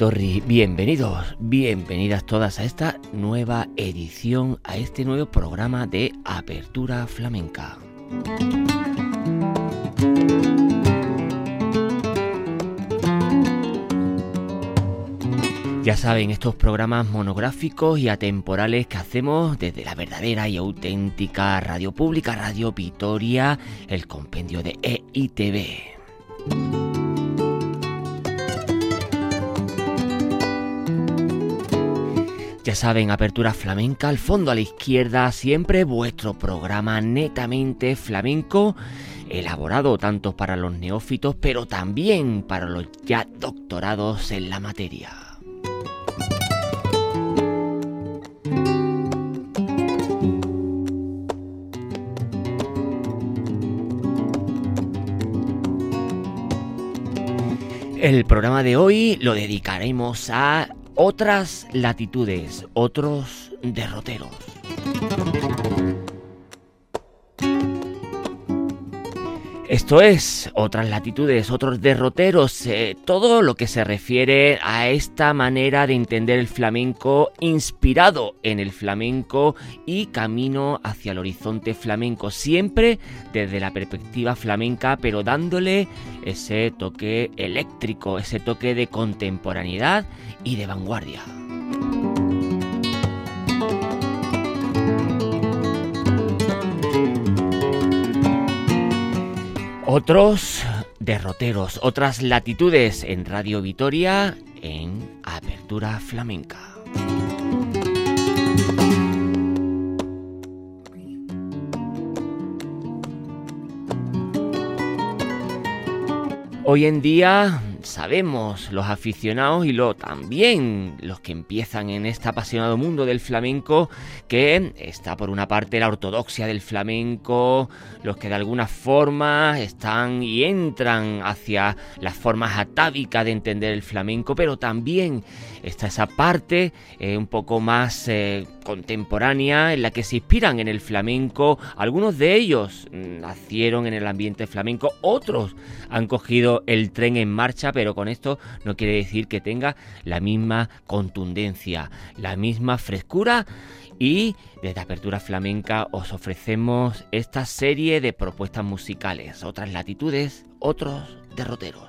saioa. bienvenidos, bienvenidas todas a esta nueva edición, a este nuevo programa de Apertura Flamenca. Ya saben, estos programas monográficos y atemporales que hacemos desde la verdadera y auténtica radio pública, Radio Vitoria, el compendio de EITV. Ya saben, apertura flamenca, al fondo a la izquierda, siempre vuestro programa netamente flamenco, elaborado tanto para los neófitos, pero también para los ya doctorados en la materia. El programa de hoy lo dedicaremos a otras latitudes, otros derroteros. Esto es, otras latitudes, otros derroteros, eh, todo lo que se refiere a esta manera de entender el flamenco inspirado en el flamenco y camino hacia el horizonte flamenco, siempre desde la perspectiva flamenca, pero dándole ese toque eléctrico, ese toque de contemporaneidad y de vanguardia. Otros derroteros, otras latitudes en Radio Vitoria en Apertura Flamenca. Hoy en día sabemos los aficionados y lo también los que empiezan en este apasionado mundo del flamenco que está por una parte la ortodoxia del flamenco, los que de alguna forma están y entran hacia las formas atávicas de entender el flamenco, pero también está esa parte eh, un poco más eh, contemporánea en la que se inspiran en el flamenco. Algunos de ellos nacieron en el ambiente flamenco, otros han cogido el tren en marcha, pero con esto no quiere decir que tenga la misma contundencia, la misma frescura y desde Apertura Flamenca os ofrecemos esta serie de propuestas musicales, otras latitudes, otros derroteros.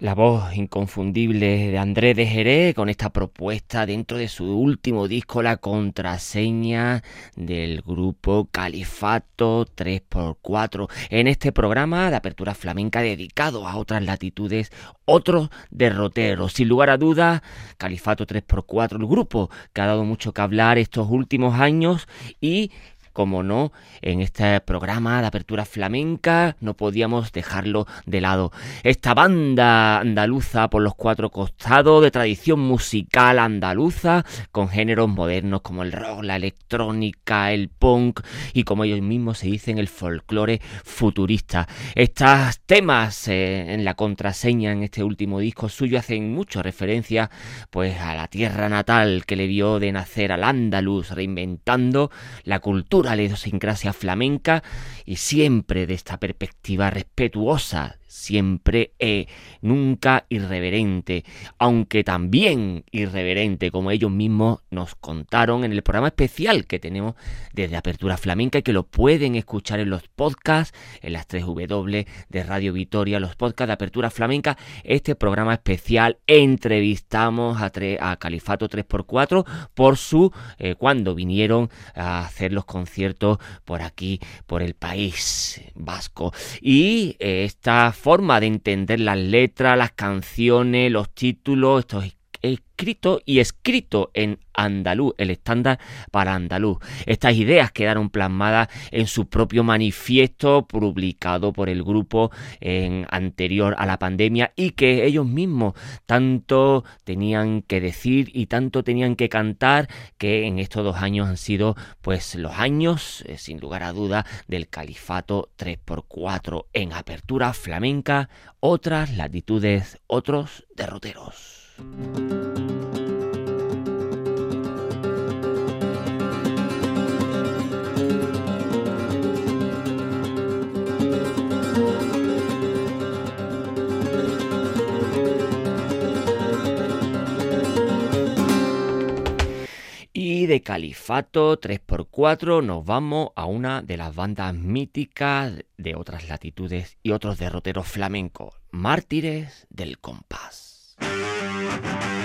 la voz inconfundible de Andrés de Jerez con esta propuesta dentro de su último disco, la contraseña del grupo Califato 3x4. En este programa de apertura flamenca dedicado a otras latitudes, otros derroteros. Sin lugar a dudas, Califato 3x4, el grupo que ha dado mucho que hablar estos últimos años y como no, en este programa de apertura flamenca no podíamos dejarlo de lado. Esta banda andaluza por los cuatro costados de tradición musical andaluza con géneros modernos como el rock, la electrónica, el punk y como ellos mismos se dicen el folclore futurista. Estos temas eh, en la contraseña en este último disco suyo hacen mucho referencia pues a la tierra natal que le vio de nacer al andaluz reinventando la cultura la idiosincrasia flamenca y siempre de esta perspectiva respetuosa siempre e nunca irreverente, aunque también irreverente, como ellos mismos nos contaron en el programa especial que tenemos desde Apertura Flamenca y que lo pueden escuchar en los podcasts, en las 3W de Radio Vitoria, los podcasts de Apertura Flamenca. Este programa especial entrevistamos a, a Califato 3x4 por su eh, cuando vinieron a hacer los conciertos por aquí, por el país vasco. Y esta forma de entender las letras, las canciones, los títulos, estos escrito y escrito en andaluz, el estándar para andaluz. Estas ideas quedaron plasmadas en su propio manifiesto publicado por el grupo en anterior a la pandemia y que ellos mismos tanto tenían que decir y tanto tenían que cantar que en estos dos años han sido pues los años eh, sin lugar a duda del califato 3x4 en apertura flamenca, otras latitudes, otros derroteros. Y de Califato 3x4 nos vamos a una de las bandas míticas de otras latitudes y otros derroteros flamencos, Mártires del Compás. Thank you.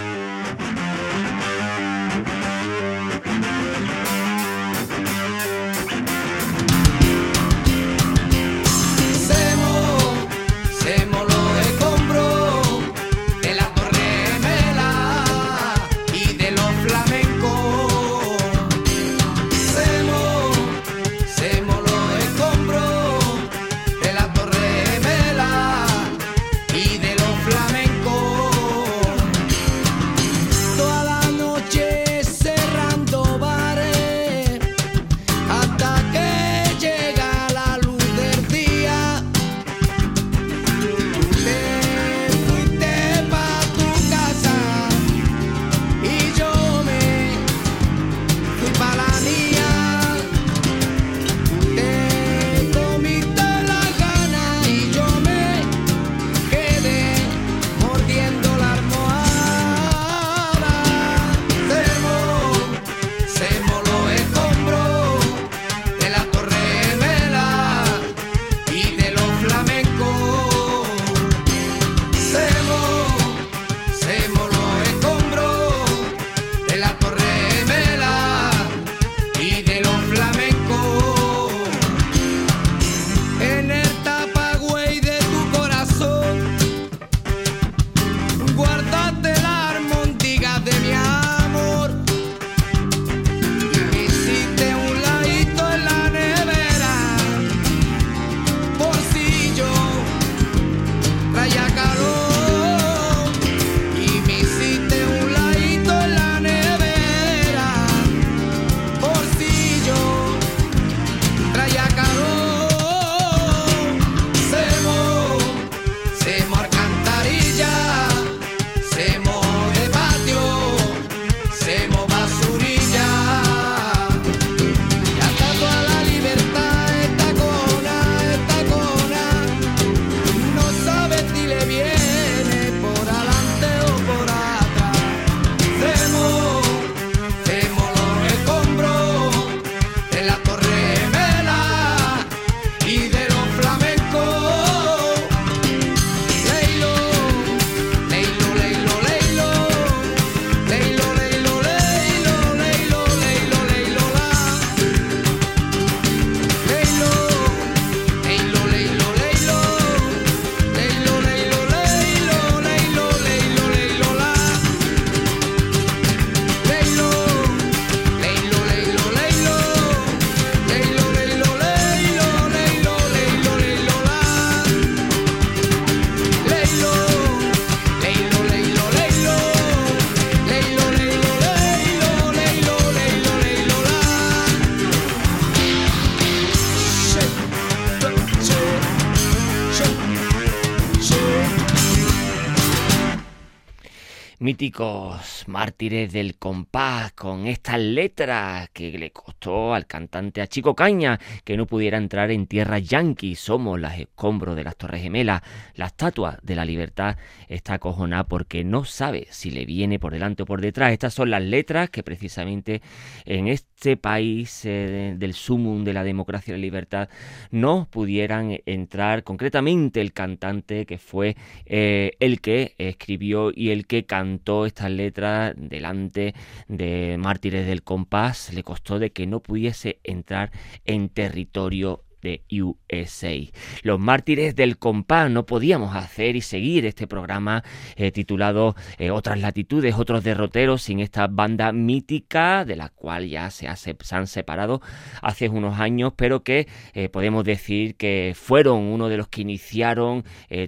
Mártires del compás con estas letras que le costó al cantante a Chico Caña que no pudiera entrar en tierra yanqui. Somos las escombros de las Torres Gemelas. La estatua de la libertad está acojonada porque no sabe si le viene por delante o por detrás. Estas son las letras que precisamente en este país eh, del sumum de la democracia y la libertad no pudieran entrar concretamente el cantante que fue eh, el que escribió y el que cantó cantó estas letras delante de mártires del compás, le costó de que no pudiese entrar en territorio de USA. Los mártires del compás no podíamos hacer y seguir este programa eh, titulado eh, Otras latitudes, otros derroteros sin esta banda mítica de la cual ya se, han separado hace unos años, pero que eh, podemos decir que fueron uno de los que iniciaron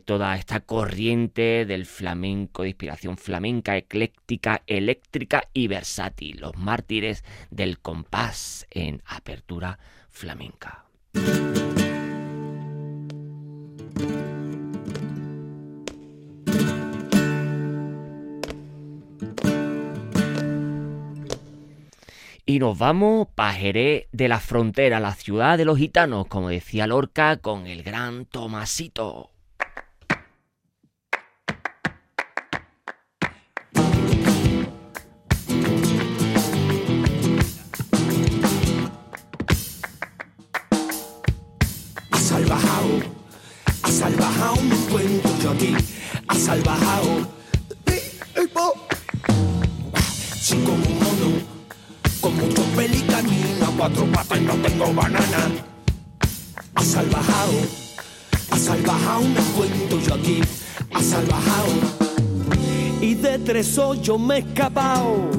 toda esta corriente del flamenco, de inspiración flamenca, ecléctica, eléctrica y versátil. Los mártires del compás en apertura flamenca. Y nos vamos para Jerez de la Frontera, la ciudad de los gitanos, como decía Lorca, con el gran Tomasito. Salvajado. Como un mono, con muchos pelicaninos, cuatro patas y no tengo banana. Ha salvajado, ha salvajado, me encuentro yo aquí, ha salvajado. Y de tres hoyos me he escapado.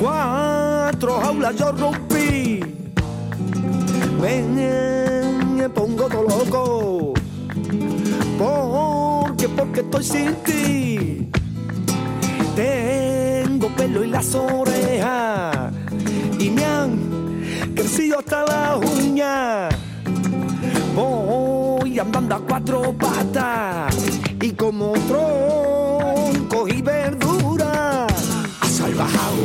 Cuatro jaulas yo rompí. Ven, me pongo todo loco porque, porque estoy sin ti. Tengo pelo y las orejas y me han crecido hasta la uña. Voy andando a cuatro patas y como tronco y verdura. Ha salvajado,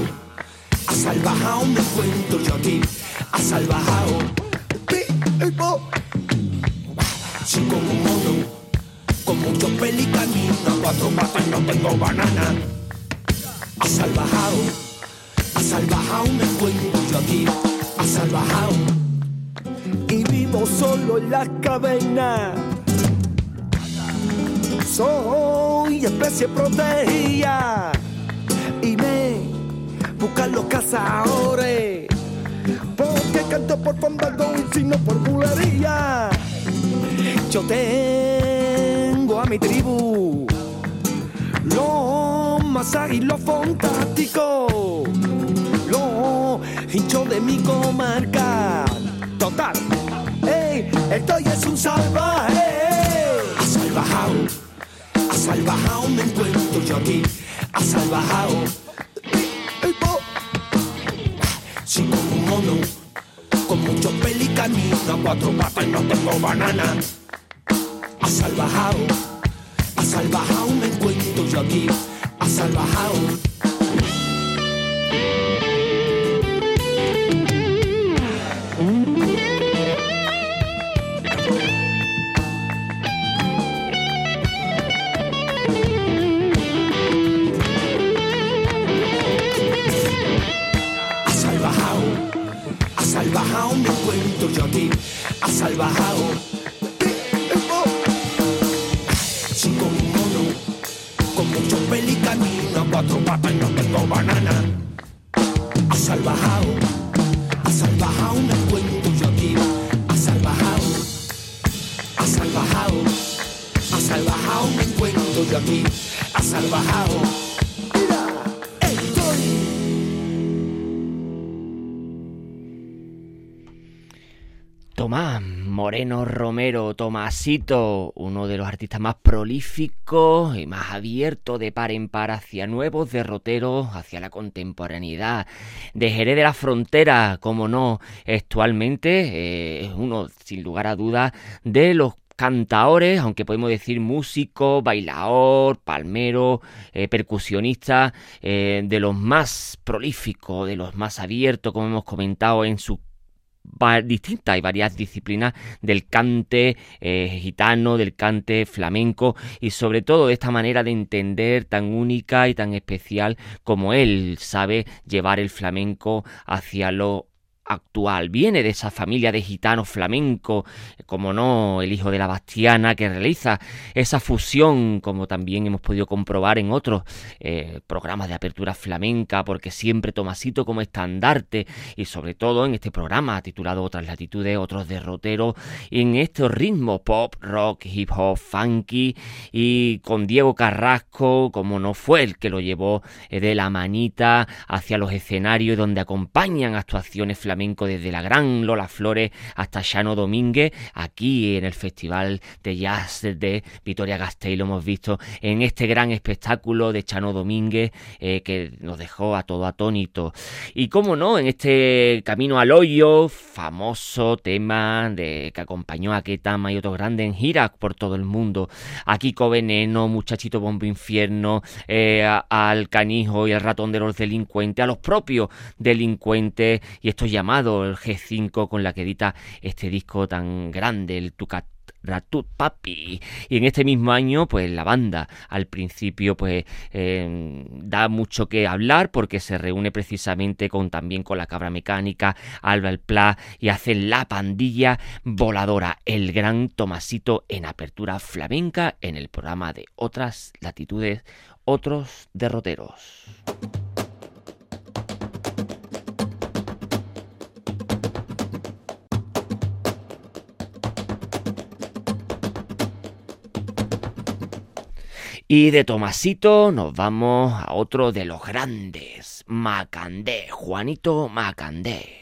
ha salvajado, me encuentro yo aquí. Ha salvajado. Si como un mono con muchos pelicaninos, cuatro patas no tengo banana. Ha salvajado, ha salvajado, me encuentro yo aquí, ha salvajado. Y vivo solo en la caverna. Soy especie protegida y me buscan los cazadores. Porque canto por fandangón y sino por bulería. Yo te mi tribu. Lo más lo fantástico, lo hincho de mi comarca. Total, hey, estoy es un salvaje. Ha salvajado, me encuentro yo aquí. Ha salvajado. Si como un mono, con muchos pelicaninos, cuatro patas y no tengo banana ha ha salvajado, me encuentro yo aquí, ha salvajado. Salvajado, me encuentro yo aquí, ha salvajado. Cuatro patas no tengo banana. Ha salvajado, ha salvajado, me encuentro yo aquí. Ha salvajado, ha salvajado, ha salvajado, me encuentro yo aquí. Ha salvajado. Tomás Moreno Romero, Tomasito, uno de los artistas más prolíficos y más abiertos de par en par hacia nuevos derroteros, hacia la contemporaneidad, de Jerez de la Frontera, como no, actualmente eh, es uno, sin lugar a dudas, de los cantaores, aunque podemos decir músico, bailador, palmero, eh, percusionista, eh, de los más prolíficos, de los más abiertos, como hemos comentado en su distintas y varias disciplinas del cante eh, gitano, del cante flamenco y sobre todo de esta manera de entender tan única y tan especial como él sabe llevar el flamenco hacia lo actual. Viene de esa familia de gitanos flamenco, como no, el hijo de la Bastiana, que realiza esa fusión, como también hemos podido comprobar en otros eh, programas de apertura flamenca, porque siempre Tomasito como estandarte, y sobre todo en este programa titulado Otras latitudes, otros derroteros, en estos ritmos pop, rock, hip hop, funky, y con Diego Carrasco, como no fue el que lo llevó eh, de la manita hacia los escenarios donde acompañan actuaciones flamencas desde la gran Lola Flores hasta Chano Domínguez, aquí en el Festival de Jazz de Vitoria Gasteiz lo hemos visto en este gran espectáculo de Chano Domínguez eh, que nos dejó a todo atónito. Y cómo no, en este Camino al Hoyo, famoso tema de que acompañó a Ketama y otros grandes en gira por todo el mundo. A Kiko Veneno, Muchachito Bombo Infierno, eh, al Canijo y al Ratón de los Delincuentes, a los propios delincuentes y estos llamados el G5 con la que edita este disco tan grande, el Tucat Ratut Papi. Y en este mismo año, pues la banda al principio, pues em, da mucho que hablar porque se reúne precisamente con también con la cabra mecánica, Alba el Pla y hacen la pandilla voladora, el gran Tomasito en apertura flamenca en el programa de otras latitudes, otros derroteros. Y de Tomasito nos vamos a otro de los grandes, Macandé, Juanito Macandé.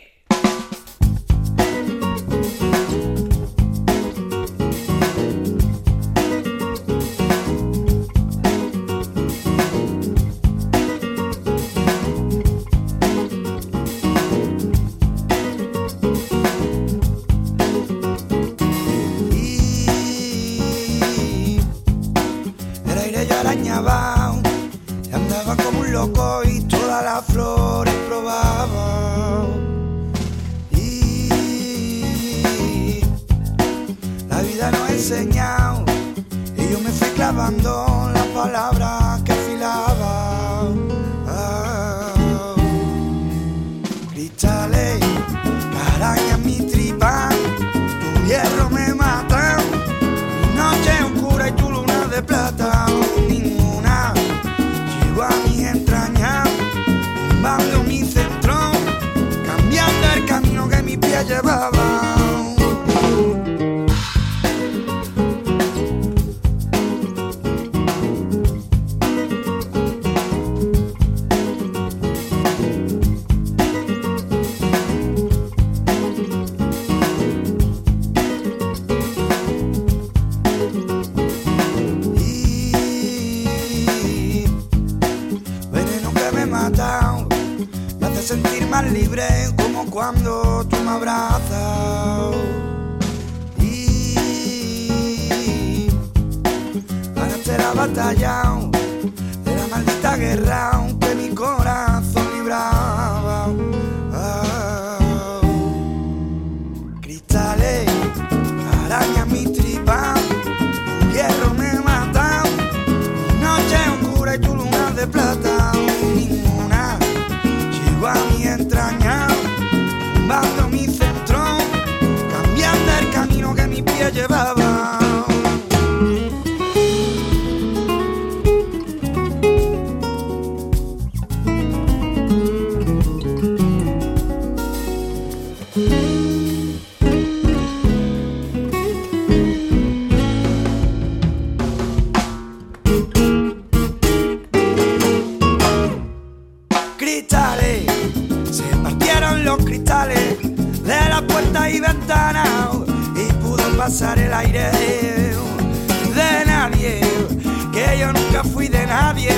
nunca fui de nadie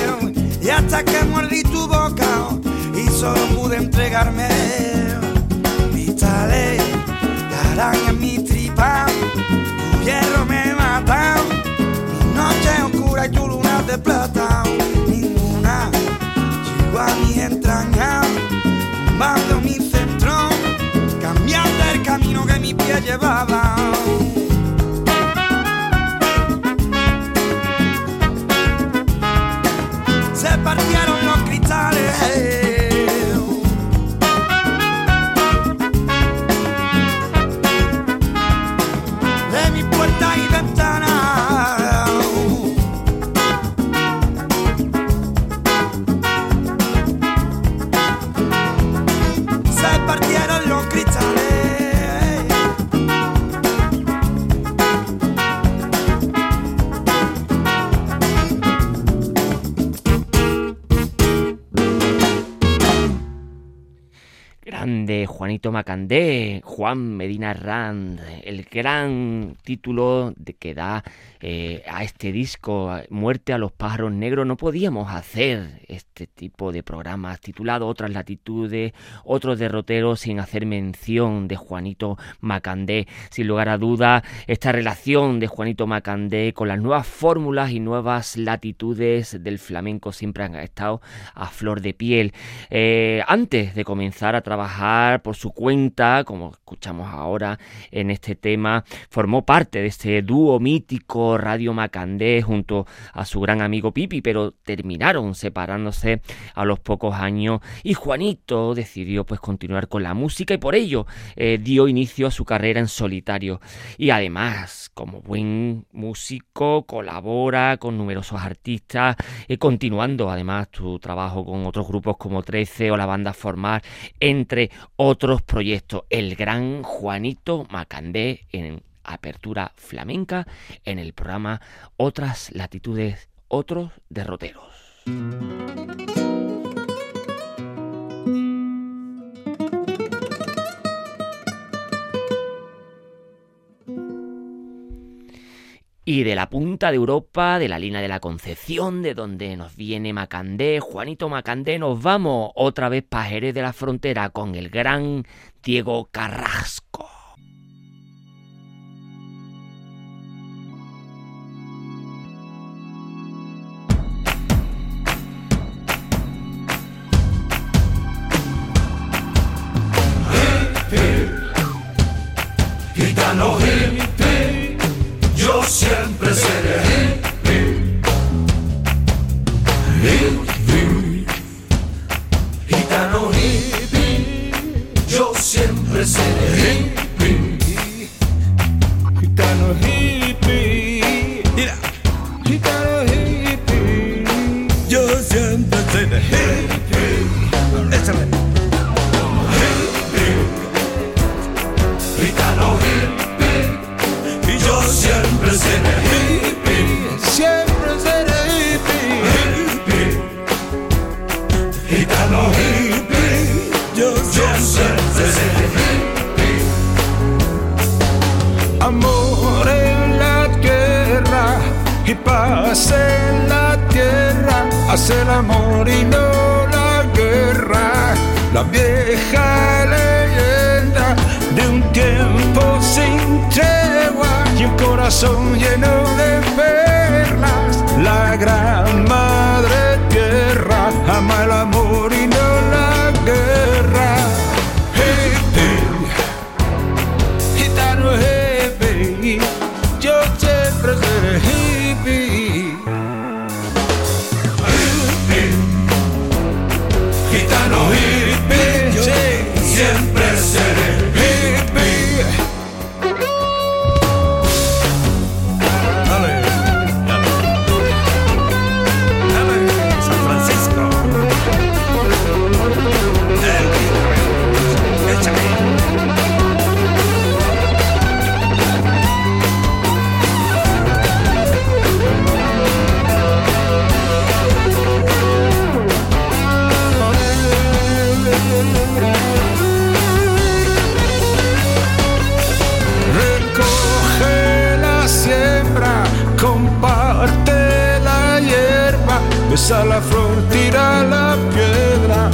y hasta que mordí tu boca y solo pude entregarme. Mis tales darán en mi tripa, tu hierro me mata, mi noche oscura y tu luna de plata, ninguna llegó a mis entrañas, mando mi centro, cambiando el camino que mi pie llevaba. Macandé, Juan Medina Rand, el gran título de que da eh, a este disco, Muerte a los pájaros negros. No podíamos hacer este tipo de programas titulado Otras latitudes, otros derroteros, sin hacer mención de Juanito Macandé. Sin lugar a duda, esta relación de Juanito Macandé con las nuevas fórmulas y nuevas latitudes del flamenco siempre han estado a flor de piel. Eh, antes de comenzar a trabajar por su cuenta, como escuchamos ahora en este tema, formó parte de este dúo mítico Radio Macandé junto a su gran amigo Pipi, pero terminaron separándose a los pocos años y Juanito decidió pues continuar con la música y por ello eh, dio inicio a su carrera en solitario. Y además como buen músico colabora con numerosos artistas eh, continuando además su trabajo con otros grupos como 13 o la banda Formar entre otros proyectos. El gran Juanito Macandé en apertura flamenca en el programa Otras latitudes, otros derroteros. Y de la punta de Europa, de la línea de la Concepción, de donde nos viene Macandé, Juanito Macandé, nos vamos otra vez para Jerez de la Frontera con el gran Diego Carrasco. Gitano hippie, yo, yo siempre seré hippie. Amor en la tierra y paz en la tierra, hace el amor y no la guerra, la vieja leyenda de un tiempo sin tregua y un corazón lleno de perlas. La gran madre tierra ama el amor y no la. La flor, tira la piedra,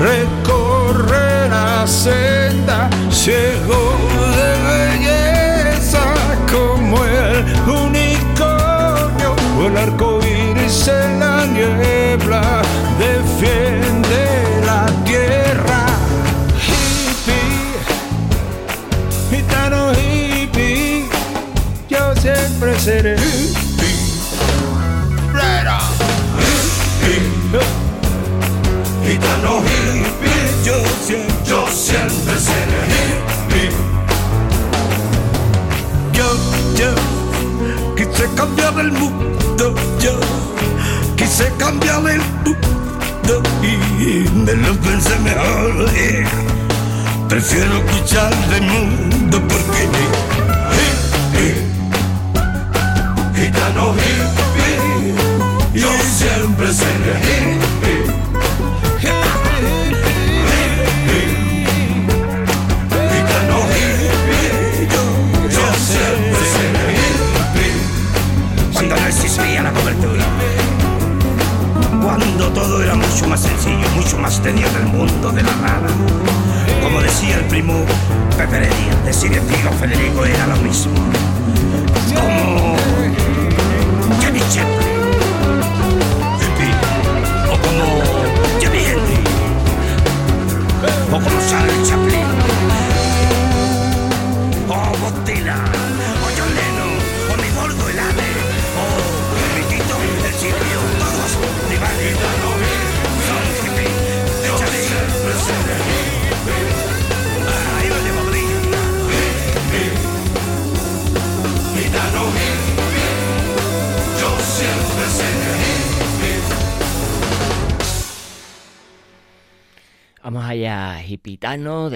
recorre la senda, ciego de belleza como el unicornio o el arco iris en la niebla, defiende la tierra. Hippie, gitano hippie. seré.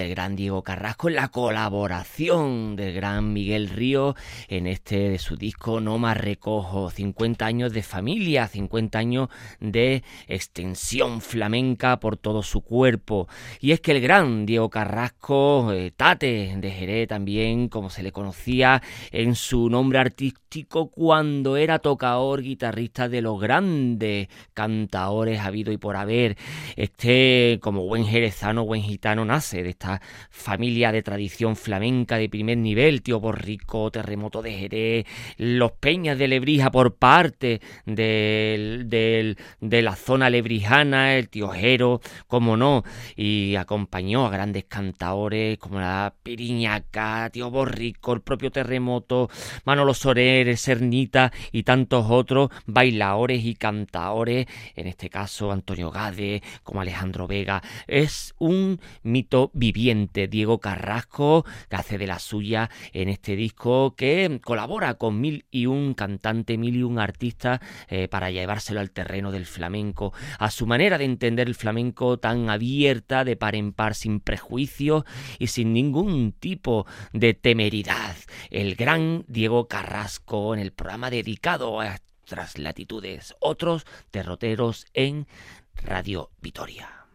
Del gran Diego Carrasco en la colaboración del gran Miguel Río en este de su disco No más recojo, 50 años de familia, 50 años de extensión flamenca por todo su cuerpo. Y es que el gran Diego Carrasco, eh, Tate de Jerez también, como se le conocía en su nombre artístico cuando era tocador, guitarrista de los grandes cantaores habido y por haber. Este, como buen jerezano, buen gitano, nace de esta familia de tradición flamenca de primer nivel, tío Borrico, Terremoto de Jerez, los Peñas de Lebrija por parte de la zona lebrijana, el tío Jero, como no, y acompañó a grandes cantaores como la Piriñaca, tío Borrico, el propio Terremoto, Manolo Soler, Cernita y tantos otros bailadores y cantaores, en este caso Antonio Gade, como Alejandro Vega. Es un mito viviente, Diego Carrasco, que hace de la suya en este disco, que colabora con mil y un cantante, mil y un artista eh, para llevárselo al terreno del flamenco, a su manera de entender el flamenco tan abierta, de par en par, sin prejuicios y sin ningún tipo de temeridad. El gran Diego Carrasco en el programa dedicado a otras latitudes, otros derroteros en Radio Vitoria.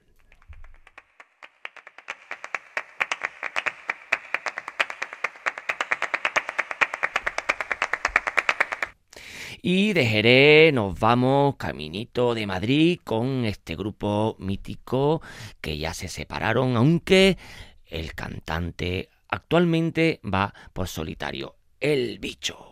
Y de Jerez nos vamos caminito de Madrid con este grupo mítico que ya se separaron, aunque el cantante actualmente va por solitario, El Bicho.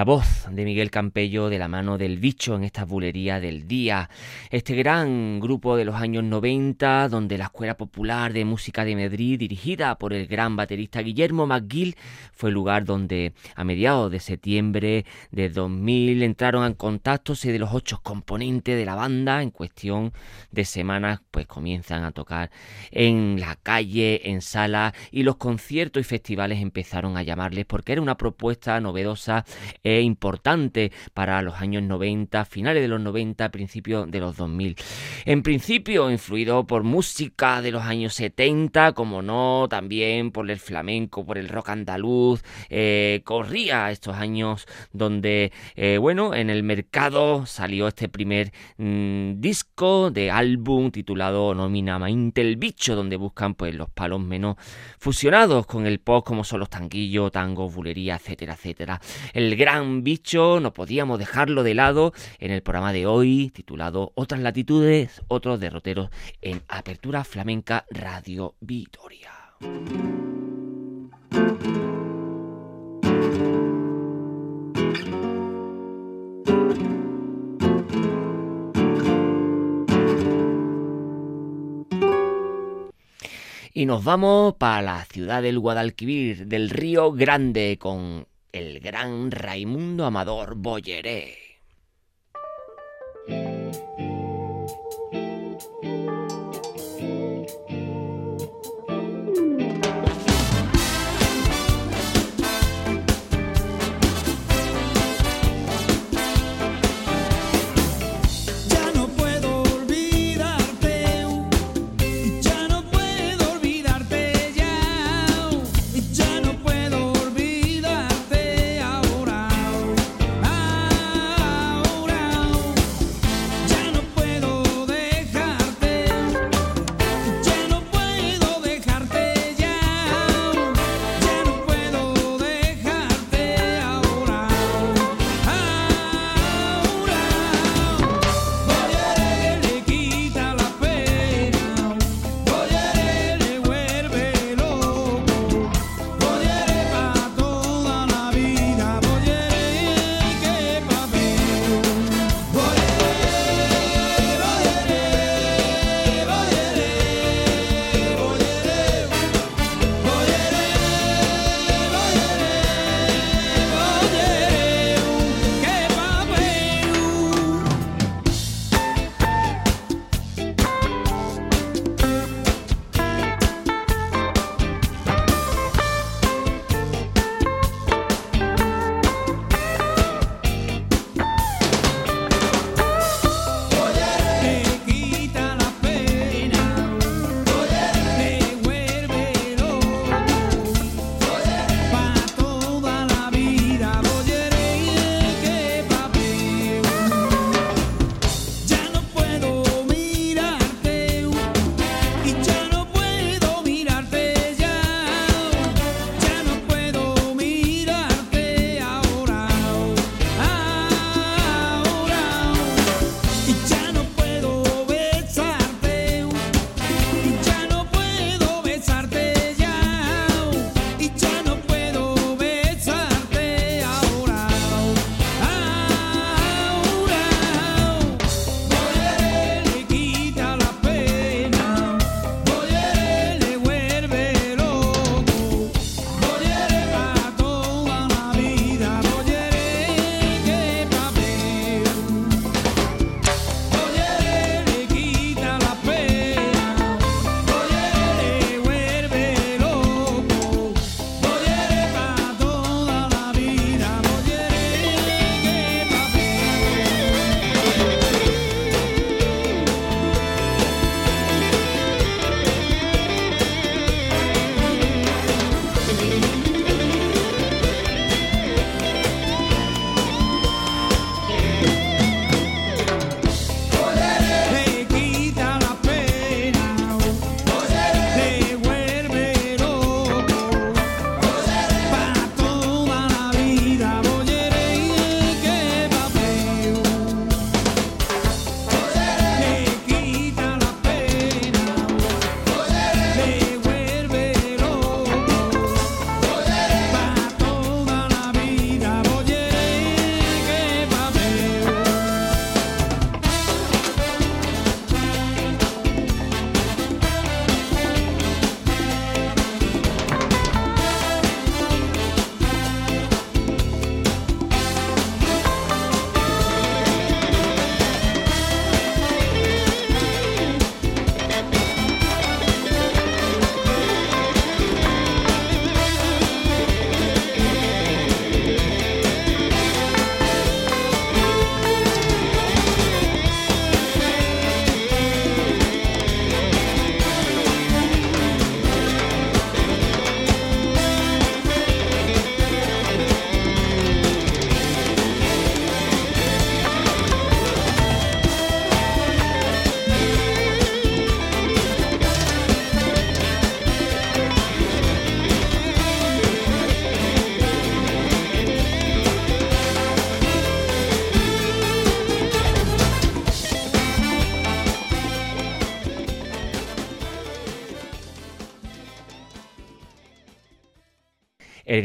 La voz de Miguel Campello de la mano del bicho en esta bulería del día. Este gran grupo de los años 90, donde la Escuela Popular de Música de Madrid, dirigida por el gran baterista Guillermo McGill, fue el lugar donde a mediados de septiembre de 2000 entraron en contacto de los ocho componentes de la banda. En cuestión de semanas, pues comienzan a tocar en la calle, en salas y los conciertos y festivales empezaron a llamarles porque era una propuesta novedosa e importante para los años 90, finales de los 90, principios de los 2000. En principio, influido por música de los años 70, como no, también por el flamenco, por el rock andaluz, eh, corría estos años donde, eh, bueno, en el mercado salió este primer mm, disco de álbum titulado Nominamente el Bicho, donde buscan pues los palos menos fusionados con el pop, como son los tanguillos, tango, bulería, etcétera, etcétera. El gran bicho, no podíamos dejarlo de lado en el programa de hoy titulado Otras latitudes, otros derroteros en Apertura Flamenca Radio Vitoria. Y nos vamos para la ciudad del Guadalquivir, del Río Grande, con el gran Raimundo Amador Bolleré.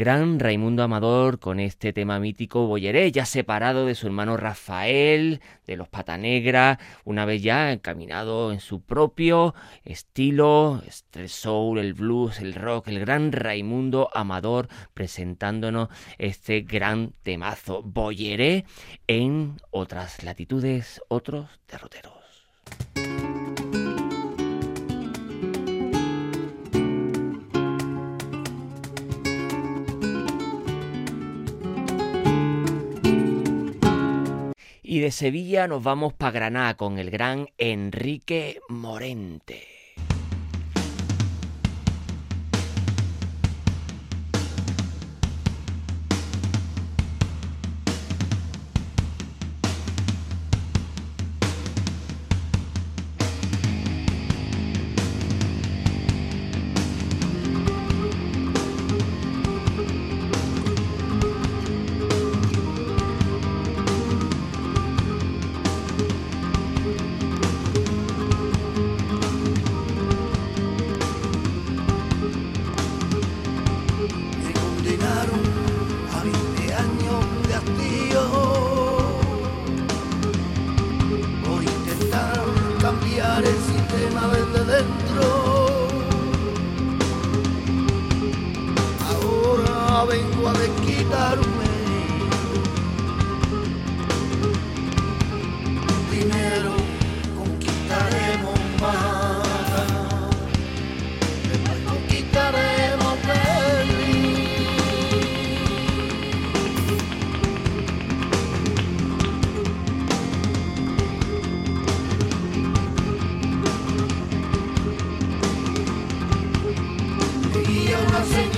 Gran Raimundo Amador con este tema mítico Boyeré, ya separado de su hermano Rafael, de los Pata Negra, una vez ya encaminado en su propio estilo, el soul, el blues, el rock, el gran Raimundo Amador presentándonos este gran temazo Boyeré en otras latitudes, otros derroteros. Y de Sevilla nos vamos para Granada con el gran Enrique Morente. thousand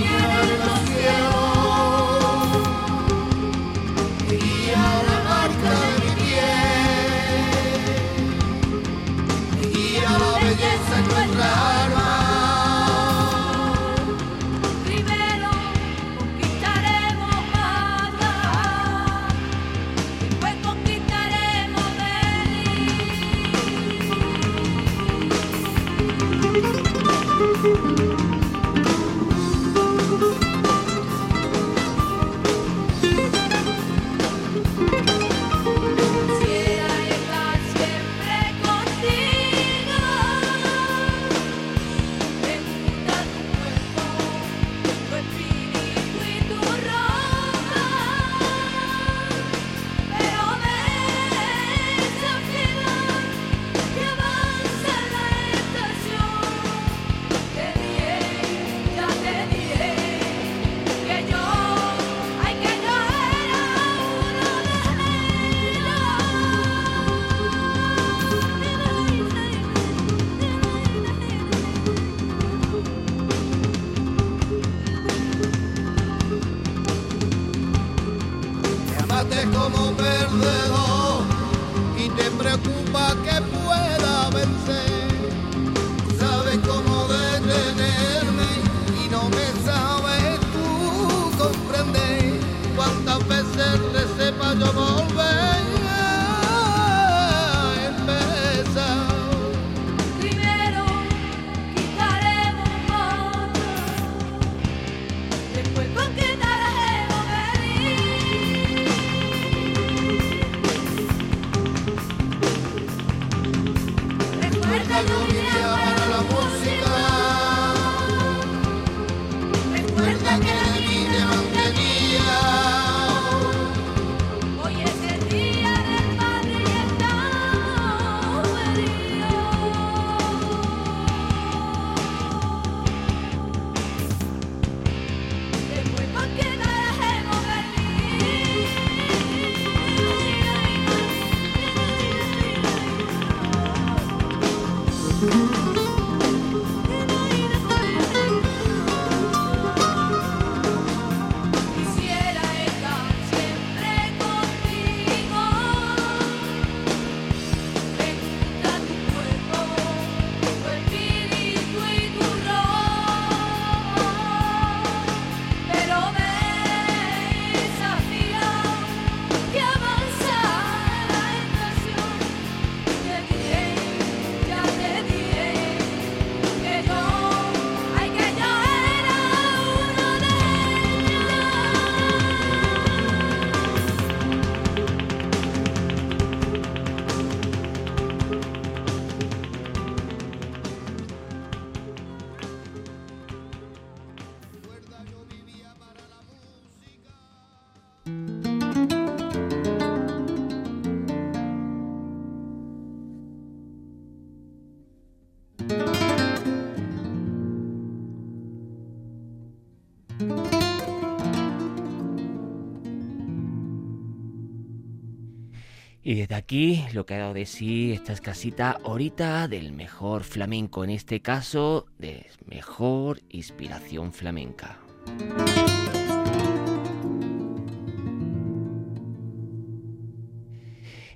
Y desde aquí lo que ha dado de sí esta escasita horita del mejor flamenco, en este caso de mejor inspiración flamenca.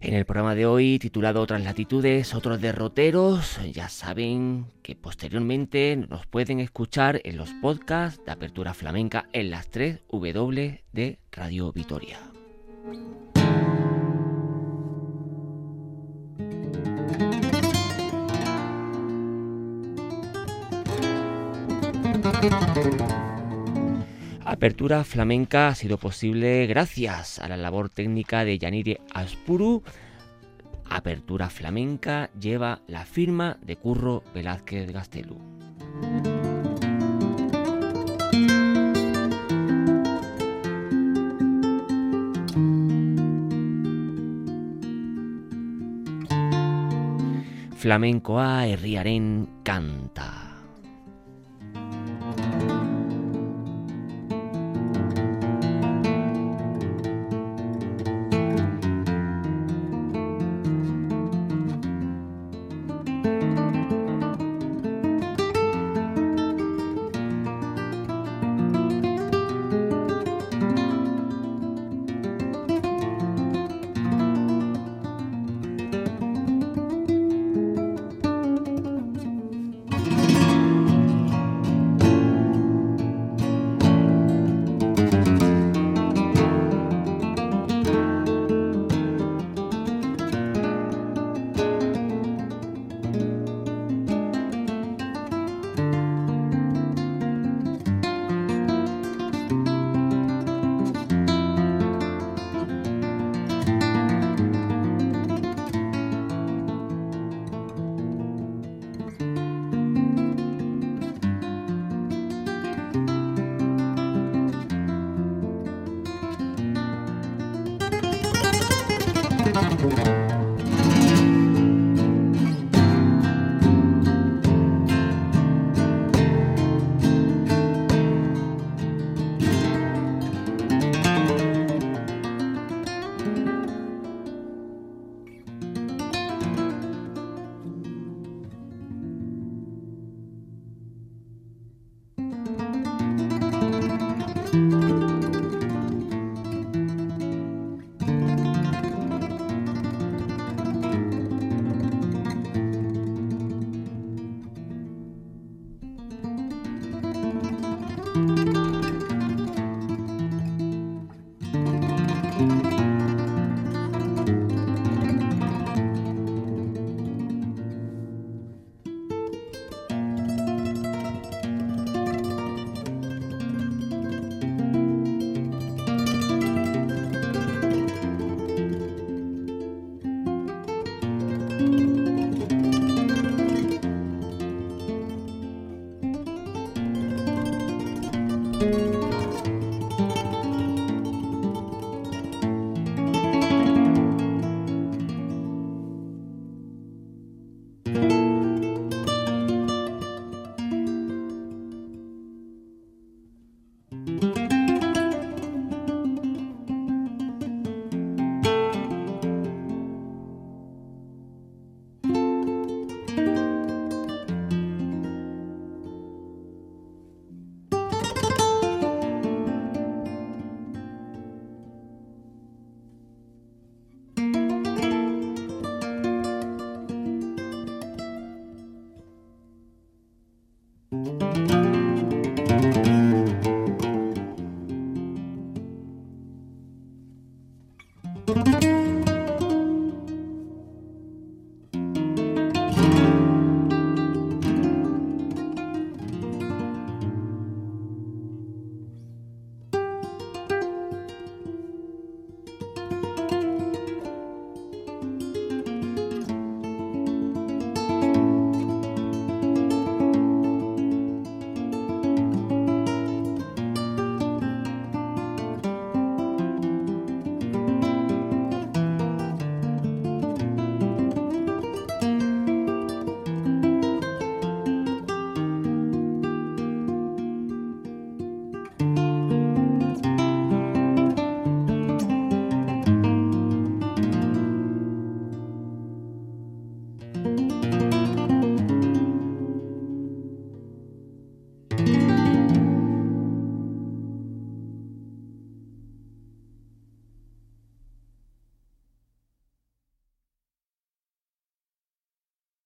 En el programa de hoy, titulado Otras latitudes, otros derroteros, ya saben que posteriormente nos pueden escuchar en los podcasts de Apertura Flamenca en las 3 W de Radio Vitoria. Apertura flamenca ha sido posible gracias a la labor técnica de Yanire Aspuru. Apertura flamenca lleva la firma de Curro Velázquez Gastelu. Flamencoa herriaren canta.